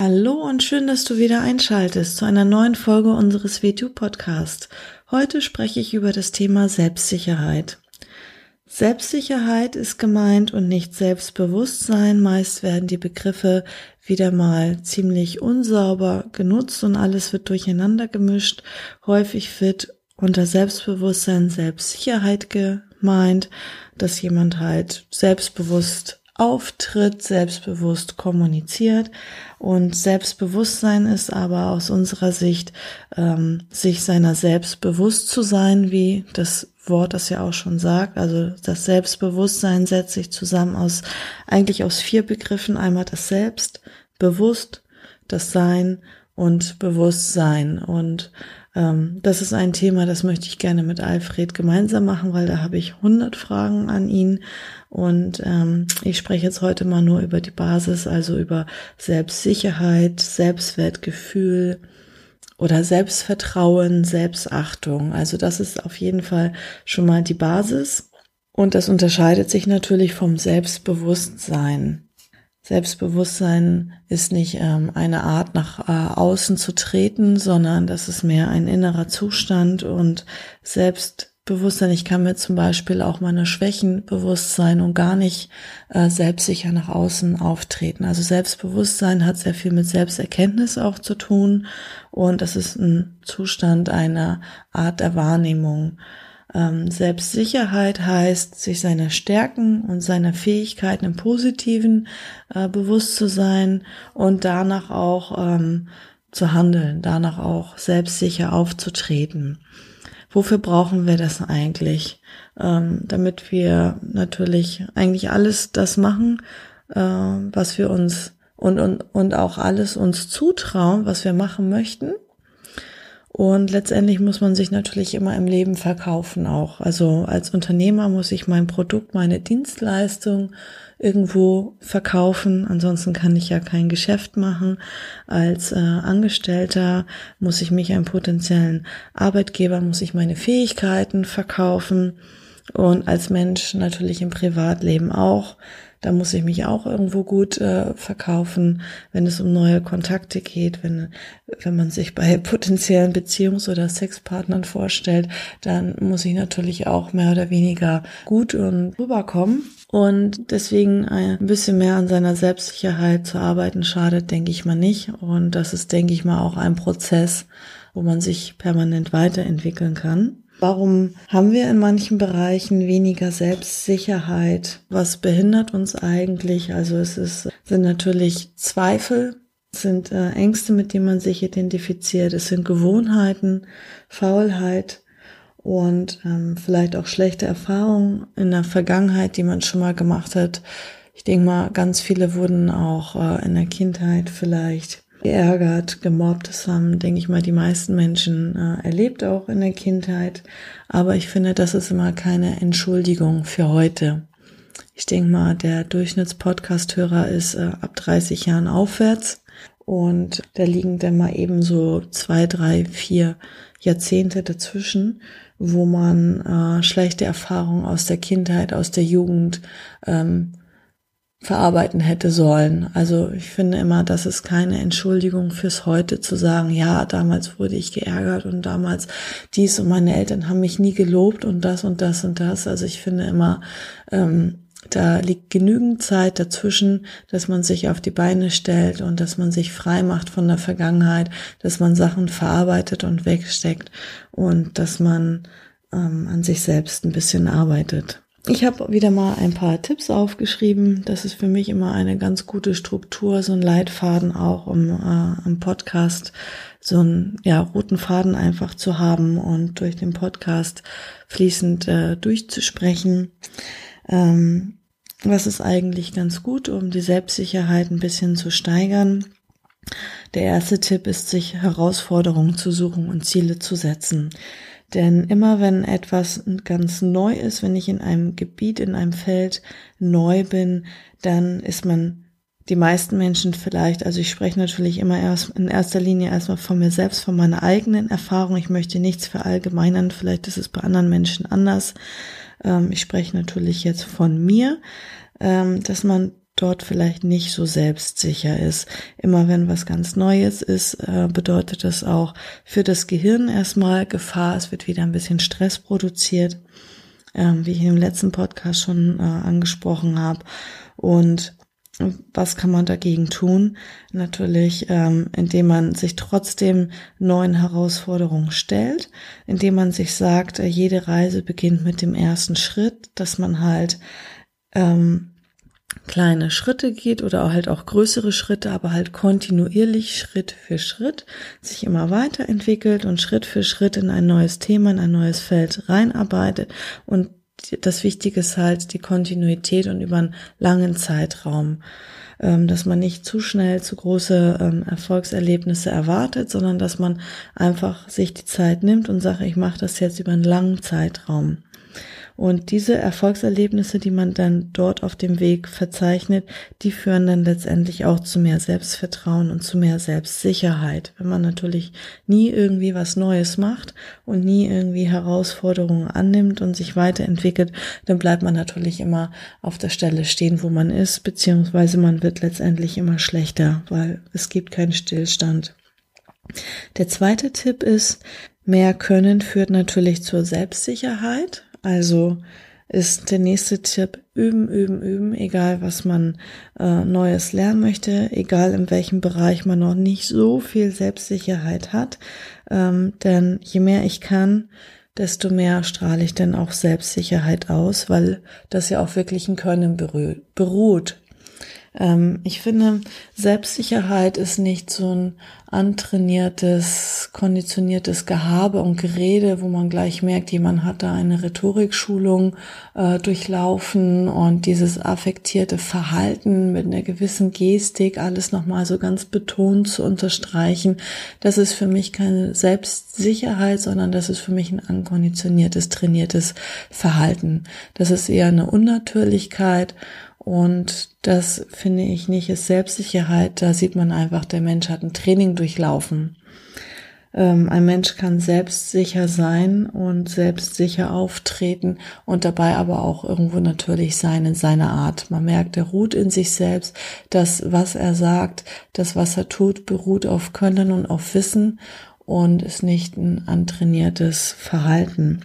Hallo und schön, dass du wieder einschaltest zu einer neuen Folge unseres WTU Podcasts. Heute spreche ich über das Thema Selbstsicherheit. Selbstsicherheit ist gemeint und nicht Selbstbewusstsein. Meist werden die Begriffe wieder mal ziemlich unsauber genutzt und alles wird durcheinander gemischt. Häufig wird unter Selbstbewusstsein Selbstsicherheit gemeint, dass jemand halt selbstbewusst auftritt, selbstbewusst kommuniziert. Und Selbstbewusstsein ist aber aus unserer Sicht, ähm, sich seiner selbst bewusst zu sein, wie das Wort das ja auch schon sagt. Also das Selbstbewusstsein setzt sich zusammen aus, eigentlich aus vier Begriffen. Einmal das Selbst, bewusst, das Sein und Bewusstsein. Und das ist ein Thema, das möchte ich gerne mit Alfred gemeinsam machen, weil da habe ich 100 Fragen an ihn. Und ähm, ich spreche jetzt heute mal nur über die Basis, also über Selbstsicherheit, Selbstwertgefühl oder Selbstvertrauen, Selbstachtung. Also das ist auf jeden Fall schon mal die Basis. Und das unterscheidet sich natürlich vom Selbstbewusstsein. Selbstbewusstsein ist nicht ähm, eine Art nach äh, außen zu treten, sondern das ist mehr ein innerer Zustand und Selbstbewusstsein. Ich kann mir zum Beispiel auch meine Schwächen bewusst sein und gar nicht äh, selbstsicher nach außen auftreten. Also Selbstbewusstsein hat sehr viel mit Selbsterkenntnis auch zu tun und das ist ein Zustand einer Art der Wahrnehmung. Ähm, Selbstsicherheit heißt, sich seiner Stärken und seiner Fähigkeiten im Positiven äh, bewusst zu sein und danach auch ähm, zu handeln, danach auch selbstsicher aufzutreten. Wofür brauchen wir das eigentlich? Ähm, damit wir natürlich eigentlich alles das machen, äh, was wir uns und, und, und auch alles uns zutrauen, was wir machen möchten und letztendlich muss man sich natürlich immer im Leben verkaufen auch. Also als Unternehmer muss ich mein Produkt, meine Dienstleistung irgendwo verkaufen. Ansonsten kann ich ja kein Geschäft machen. Als äh, Angestellter muss ich mich einem potenziellen Arbeitgeber, muss ich meine Fähigkeiten verkaufen. Und als Mensch natürlich im Privatleben auch. Da muss ich mich auch irgendwo gut äh, verkaufen, wenn es um neue Kontakte geht, wenn, wenn man sich bei potenziellen Beziehungs- oder Sexpartnern vorstellt, dann muss ich natürlich auch mehr oder weniger gut und rüberkommen. Und deswegen ein bisschen mehr an seiner Selbstsicherheit zu arbeiten schadet, denke ich mal nicht. Und das ist, denke ich mal, auch ein Prozess, wo man sich permanent weiterentwickeln kann. Warum haben wir in manchen Bereichen weniger Selbstsicherheit? Was behindert uns eigentlich? Also es ist, sind natürlich Zweifel, sind äh, Ängste, mit denen man sich identifiziert, es sind Gewohnheiten, Faulheit und ähm, vielleicht auch schlechte Erfahrungen in der Vergangenheit, die man schon mal gemacht hat. Ich denke mal, ganz viele wurden auch äh, in der Kindheit vielleicht geärgert, gemobbt. Das haben, denke ich mal, die meisten Menschen äh, erlebt, auch in der Kindheit. Aber ich finde, das ist immer keine Entschuldigung für heute. Ich denke mal, der Durchschnittspodcast-Hörer ist äh, ab 30 Jahren aufwärts. Und da liegen dann mal eben so zwei, drei, vier Jahrzehnte dazwischen, wo man äh, schlechte Erfahrungen aus der Kindheit, aus der Jugend ähm, verarbeiten hätte sollen. Also ich finde immer, das ist keine Entschuldigung fürs Heute zu sagen, ja, damals wurde ich geärgert und damals dies und meine Eltern haben mich nie gelobt und das und das und das. Also ich finde immer, ähm, da liegt genügend Zeit dazwischen, dass man sich auf die Beine stellt und dass man sich frei macht von der Vergangenheit, dass man Sachen verarbeitet und wegsteckt und dass man ähm, an sich selbst ein bisschen arbeitet. Ich habe wieder mal ein paar Tipps aufgeschrieben. Das ist für mich immer eine ganz gute Struktur, so ein Leitfaden auch, um äh, im Podcast so einen ja, roten Faden einfach zu haben und durch den Podcast fließend äh, durchzusprechen. Ähm, was ist eigentlich ganz gut, um die Selbstsicherheit ein bisschen zu steigern? Der erste Tipp ist, sich Herausforderungen zu suchen und Ziele zu setzen. Denn immer wenn etwas ganz neu ist, wenn ich in einem Gebiet, in einem Feld neu bin, dann ist man die meisten Menschen vielleicht, also ich spreche natürlich immer erst in erster Linie erstmal von mir selbst, von meiner eigenen Erfahrung. Ich möchte nichts verallgemeinern, vielleicht ist es bei anderen Menschen anders. Ähm, ich spreche natürlich jetzt von mir, ähm, dass man dort vielleicht nicht so selbstsicher ist. Immer wenn was ganz Neues ist, äh, bedeutet das auch für das Gehirn erstmal Gefahr. Es wird wieder ein bisschen Stress produziert, ähm, wie ich im letzten Podcast schon äh, angesprochen habe. Und was kann man dagegen tun? Natürlich, ähm, indem man sich trotzdem neuen Herausforderungen stellt, indem man sich sagt, äh, jede Reise beginnt mit dem ersten Schritt, dass man halt ähm, kleine Schritte geht oder halt auch größere Schritte, aber halt kontinuierlich Schritt für Schritt sich immer weiterentwickelt und Schritt für Schritt in ein neues Thema, in ein neues Feld reinarbeitet und das Wichtige ist halt die Kontinuität und über einen langen Zeitraum, ähm, dass man nicht zu schnell zu große ähm, Erfolgserlebnisse erwartet, sondern dass man einfach sich die Zeit nimmt und sagt, ich mache das jetzt über einen langen Zeitraum. Und diese Erfolgserlebnisse, die man dann dort auf dem Weg verzeichnet, die führen dann letztendlich auch zu mehr Selbstvertrauen und zu mehr Selbstsicherheit. Wenn man natürlich nie irgendwie was Neues macht und nie irgendwie Herausforderungen annimmt und sich weiterentwickelt, dann bleibt man natürlich immer auf der Stelle stehen, wo man ist, beziehungsweise man wird letztendlich immer schlechter, weil es gibt keinen Stillstand. Der zweite Tipp ist, mehr Können führt natürlich zur Selbstsicherheit. Also ist der nächste Tipp üben, üben, üben, egal was man äh, Neues lernen möchte, egal in welchem Bereich man noch nicht so viel Selbstsicherheit hat. Ähm, denn je mehr ich kann, desto mehr strahle ich dann auch Selbstsicherheit aus, weil das ja auch wirklich ein Können beruht. Ähm, ich finde, Selbstsicherheit ist nicht so ein antrainiertes, konditioniertes Gehabe und Gerede, wo man gleich merkt, jemand hat da eine Rhetorikschulung äh, durchlaufen und dieses affektierte Verhalten mit einer gewissen Gestik, alles nochmal so ganz betont zu unterstreichen. Das ist für mich keine Selbstsicherheit, sondern das ist für mich ein ankonditioniertes, trainiertes Verhalten. Das ist eher eine Unnatürlichkeit und das finde ich nicht ist Selbstsicherheit. Da sieht man einfach, der Mensch hat ein Training durchlaufen. Ähm, ein Mensch kann selbstsicher sein und selbstsicher auftreten und dabei aber auch irgendwo natürlich sein in seiner Art. Man merkt, er ruht in sich selbst. Das, was er sagt, das, was er tut, beruht auf Können und auf Wissen und ist nicht ein antrainiertes Verhalten.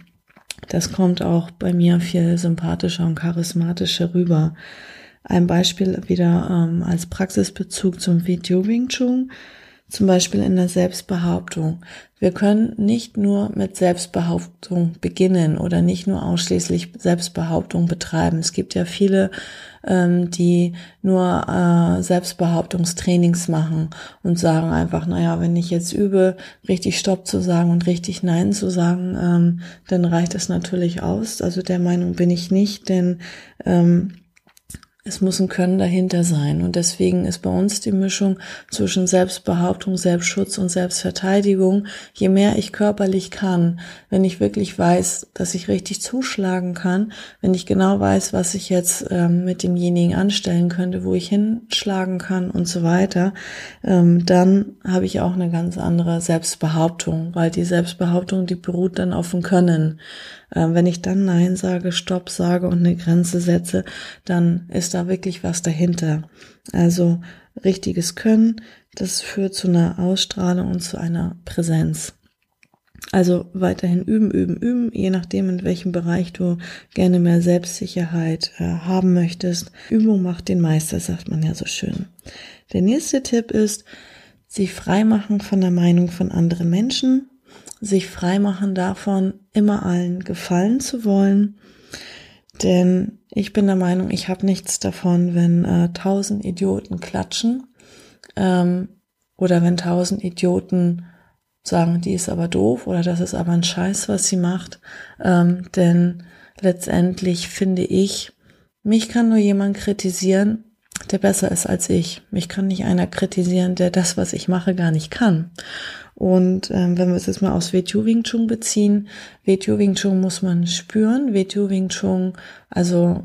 Das kommt auch bei mir viel sympathischer und charismatischer rüber. Ein Beispiel wieder ähm, als Praxisbezug zum Video Wing Chun, zum Beispiel in der Selbstbehauptung. Wir können nicht nur mit Selbstbehauptung beginnen oder nicht nur ausschließlich Selbstbehauptung betreiben. Es gibt ja viele, ähm, die nur äh, Selbstbehauptungstrainings machen und sagen einfach, naja, wenn ich jetzt übe, richtig Stopp zu sagen und richtig Nein zu sagen, ähm, dann reicht das natürlich aus. Also der Meinung bin ich nicht, denn ähm, es muss ein Können dahinter sein. Und deswegen ist bei uns die Mischung zwischen Selbstbehauptung, Selbstschutz und Selbstverteidigung. Je mehr ich körperlich kann, wenn ich wirklich weiß, dass ich richtig zuschlagen kann, wenn ich genau weiß, was ich jetzt ähm, mit demjenigen anstellen könnte, wo ich hinschlagen kann und so weiter, ähm, dann habe ich auch eine ganz andere Selbstbehauptung, weil die Selbstbehauptung, die beruht dann auf dem Können. Ähm, wenn ich dann Nein sage, Stopp sage und eine Grenze setze, dann ist da wirklich was dahinter. Also richtiges Können, das führt zu einer Ausstrahlung und zu einer Präsenz. Also weiterhin üben, üben, üben, je nachdem, in welchem Bereich du gerne mehr Selbstsicherheit äh, haben möchtest. Übung macht den Meister, sagt man ja so schön. Der nächste Tipp ist, sich freimachen von der Meinung von anderen Menschen sich freimachen davon, immer allen gefallen zu wollen. Denn ich bin der Meinung, ich habe nichts davon, wenn äh, tausend Idioten klatschen ähm, oder wenn tausend Idioten sagen, die ist aber doof oder das ist aber ein Scheiß, was sie macht. Ähm, denn letztendlich finde ich, mich kann nur jemand kritisieren, der besser ist als ich. Mich kann nicht einer kritisieren, der das, was ich mache, gar nicht kann. Und ähm, wenn wir es jetzt mal aus WTU Wing Chun beziehen, WTU Wing Chun muss man spüren. WTU Wing Chun, also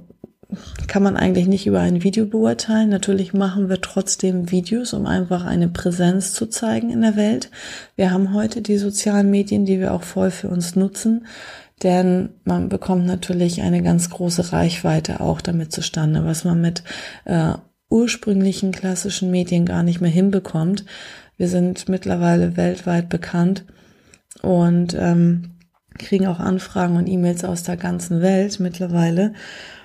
kann man eigentlich nicht über ein Video beurteilen. Natürlich machen wir trotzdem Videos, um einfach eine Präsenz zu zeigen in der Welt. Wir haben heute die sozialen Medien, die wir auch voll für uns nutzen, denn man bekommt natürlich eine ganz große Reichweite auch damit zustande, was man mit äh, ursprünglichen klassischen Medien gar nicht mehr hinbekommt. Wir sind mittlerweile weltweit bekannt und ähm, kriegen auch Anfragen und E-Mails aus der ganzen Welt mittlerweile.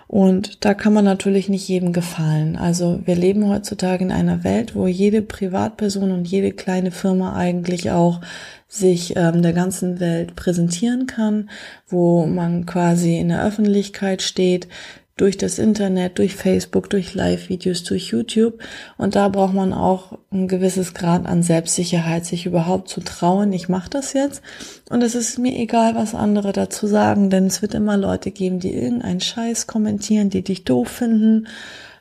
Und da kann man natürlich nicht jedem gefallen. Also wir leben heutzutage in einer Welt, wo jede Privatperson und jede kleine Firma eigentlich auch sich ähm, der ganzen Welt präsentieren kann, wo man quasi in der Öffentlichkeit steht, durch das Internet, durch Facebook, durch Live-Videos, durch YouTube. Und da braucht man auch ein gewisses Grad an Selbstsicherheit, sich überhaupt zu trauen, ich mache das jetzt. Und es ist mir egal, was andere dazu sagen, denn es wird immer Leute geben, die irgendeinen Scheiß kommentieren, die dich doof finden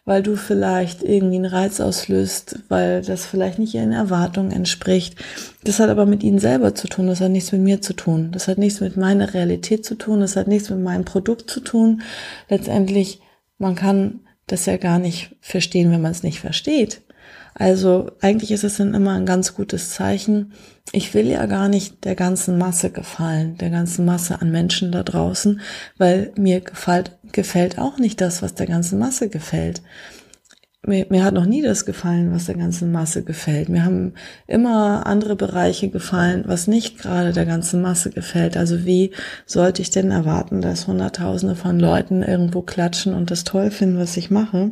weil du vielleicht irgendwie einen Reiz auslöst, weil das vielleicht nicht ihren Erwartungen entspricht. Das hat aber mit ihnen selber zu tun, das hat nichts mit mir zu tun, das hat nichts mit meiner Realität zu tun, das hat nichts mit meinem Produkt zu tun. Letztendlich, man kann das ja gar nicht verstehen, wenn man es nicht versteht. Also eigentlich ist es dann immer ein ganz gutes Zeichen. Ich will ja gar nicht der ganzen Masse gefallen, der ganzen Masse an Menschen da draußen, weil mir gefällt, gefällt auch nicht das, was der ganzen Masse gefällt. Mir, mir hat noch nie das gefallen, was der ganzen Masse gefällt. Mir haben immer andere Bereiche gefallen, was nicht gerade der ganzen Masse gefällt. Also wie sollte ich denn erwarten, dass Hunderttausende von Leuten irgendwo klatschen und das toll finden, was ich mache?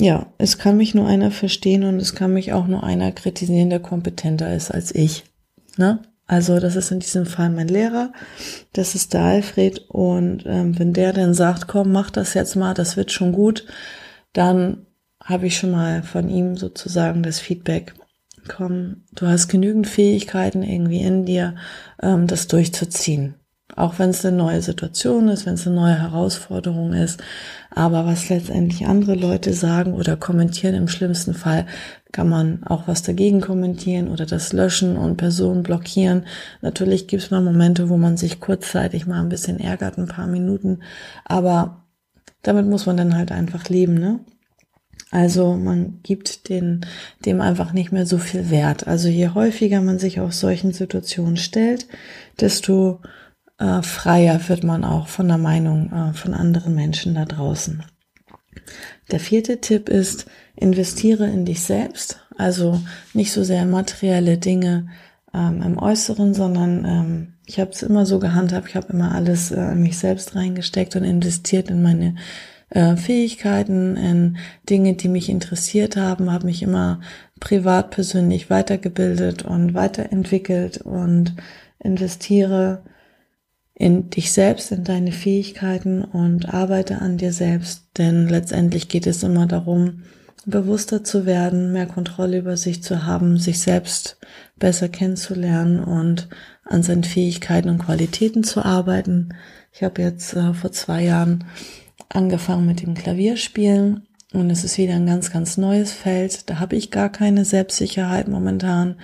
Ja, es kann mich nur einer verstehen und es kann mich auch nur einer kritisieren, der kompetenter ist als ich. Ne? Also das ist in diesem Fall mein Lehrer, das ist der Alfred und ähm, wenn der dann sagt, komm, mach das jetzt mal, das wird schon gut, dann habe ich schon mal von ihm sozusagen das Feedback, komm, du hast genügend Fähigkeiten irgendwie in dir, ähm, das durchzuziehen. Auch wenn es eine neue Situation ist, wenn es eine neue Herausforderung ist. Aber was letztendlich andere Leute sagen oder kommentieren, im schlimmsten Fall kann man auch was dagegen kommentieren oder das löschen und Personen blockieren. Natürlich gibt es mal Momente, wo man sich kurzzeitig mal ein bisschen ärgert, ein paar Minuten. Aber damit muss man dann halt einfach leben, ne? Also man gibt den, dem einfach nicht mehr so viel Wert. Also je häufiger man sich auf solchen Situationen stellt, desto äh, freier wird man auch von der Meinung äh, von anderen Menschen da draußen. Der vierte Tipp ist, investiere in dich selbst, also nicht so sehr materielle Dinge ähm, im Äußeren, sondern ähm, ich habe es immer so gehandhabt, ich habe immer alles äh, in mich selbst reingesteckt und investiert in meine äh, Fähigkeiten, in Dinge, die mich interessiert haben, habe mich immer privat persönlich weitergebildet und weiterentwickelt und investiere in dich selbst, in deine Fähigkeiten und arbeite an dir selbst, denn letztendlich geht es immer darum, bewusster zu werden, mehr Kontrolle über sich zu haben, sich selbst besser kennenzulernen und an seinen Fähigkeiten und Qualitäten zu arbeiten. Ich habe jetzt äh, vor zwei Jahren angefangen mit dem Klavierspielen und es ist wieder ein ganz, ganz neues Feld. Da habe ich gar keine Selbstsicherheit momentan.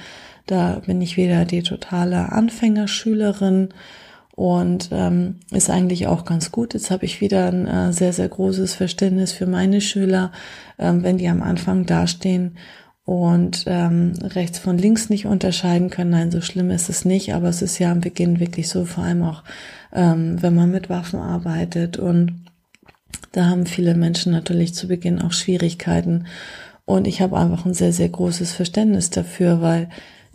Da bin ich wieder die totale Anfängerschülerin und ähm, ist eigentlich auch ganz gut. Jetzt habe ich wieder ein äh, sehr, sehr großes Verständnis für meine Schüler, ähm, wenn die am Anfang dastehen und ähm, rechts von links nicht unterscheiden können. Nein, so schlimm ist es nicht, aber es ist ja am Beginn wirklich so, vor allem auch, ähm, wenn man mit Waffen arbeitet und da haben viele Menschen natürlich zu Beginn auch Schwierigkeiten. Und ich habe einfach ein sehr, sehr großes Verständnis dafür, weil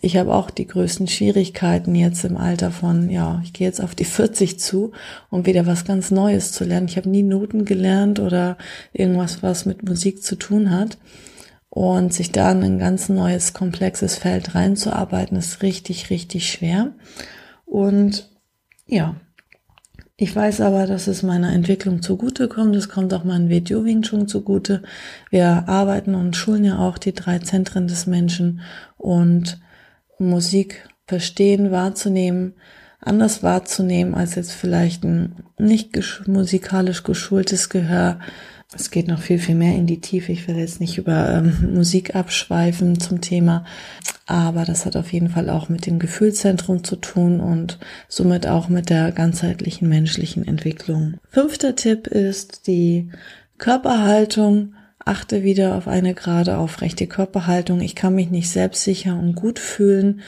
ich habe auch die größten Schwierigkeiten jetzt im Alter von, ja, ich gehe jetzt auf die 40 zu, um wieder was ganz Neues zu lernen. Ich habe nie Noten gelernt oder irgendwas, was mit Musik zu tun hat. Und sich da in ein ganz neues, komplexes Feld reinzuarbeiten, ist richtig, richtig schwer. Und ja, ich weiß aber, dass es meiner Entwicklung zugute kommt. Es kommt auch meinem Video Wing Chun zugute. Wir arbeiten und schulen ja auch die drei Zentren des Menschen und Musik verstehen, wahrzunehmen, anders wahrzunehmen als jetzt vielleicht ein nicht musikalisch geschultes Gehör es geht noch viel, viel mehr in die Tiefe. Ich will jetzt nicht über ähm, Musik abschweifen zum Thema, aber das hat auf jeden Fall auch mit dem Gefühlszentrum zu tun und somit auch mit der ganzheitlichen menschlichen Entwicklung. Fünfter Tipp ist die Körperhaltung. Achte wieder auf eine gerade aufrechte Körperhaltung. Ich kann mich nicht selbstsicher und gut fühlen,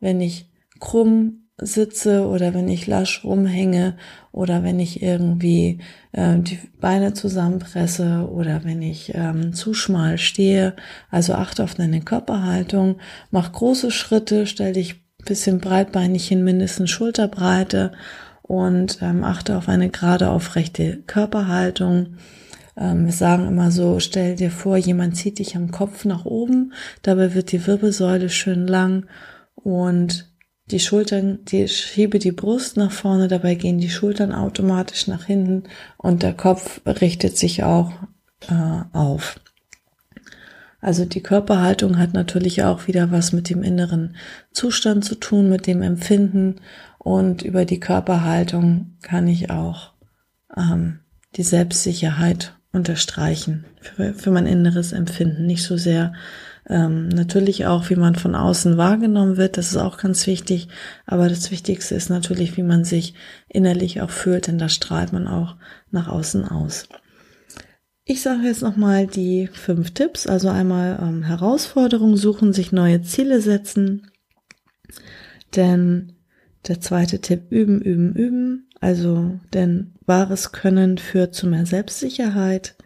wenn ich krumm sitze oder wenn ich lasch rumhänge oder wenn ich irgendwie äh, die Beine zusammenpresse oder wenn ich ähm, zu schmal stehe. Also achte auf deine Körperhaltung, mach große Schritte, stell dich bisschen breitbeinig hin, mindestens Schulterbreite und ähm, achte auf eine gerade aufrechte Körperhaltung. Ähm, wir sagen immer so, stell dir vor, jemand zieht dich am Kopf nach oben, dabei wird die Wirbelsäule schön lang und die Schultern, die schiebe die Brust nach vorne, dabei gehen die Schultern automatisch nach hinten und der Kopf richtet sich auch äh, auf. Also die Körperhaltung hat natürlich auch wieder was mit dem inneren Zustand zu tun, mit dem Empfinden und über die Körperhaltung kann ich auch ähm, die Selbstsicherheit unterstreichen für, für mein inneres Empfinden, nicht so sehr ähm, natürlich auch, wie man von außen wahrgenommen wird, das ist auch ganz wichtig. Aber das Wichtigste ist natürlich, wie man sich innerlich auch fühlt, denn da strahlt man auch nach außen aus. Ich sage jetzt nochmal die fünf Tipps. Also einmal ähm, Herausforderungen suchen, sich neue Ziele setzen. Denn der zweite Tipp, üben, üben, üben. Also, denn wahres Können führt zu mehr Selbstsicherheit.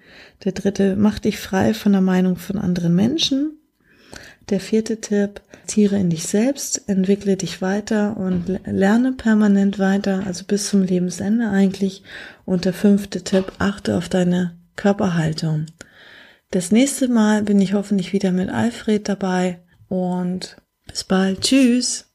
Der dritte, mach dich frei von der Meinung von anderen Menschen. Der vierte Tipp, tiere in dich selbst, entwickle dich weiter und lerne permanent weiter, also bis zum Lebensende eigentlich. Und der fünfte Tipp, achte auf deine Körperhaltung. Das nächste Mal bin ich hoffentlich wieder mit Alfred dabei und bis bald. Tschüss.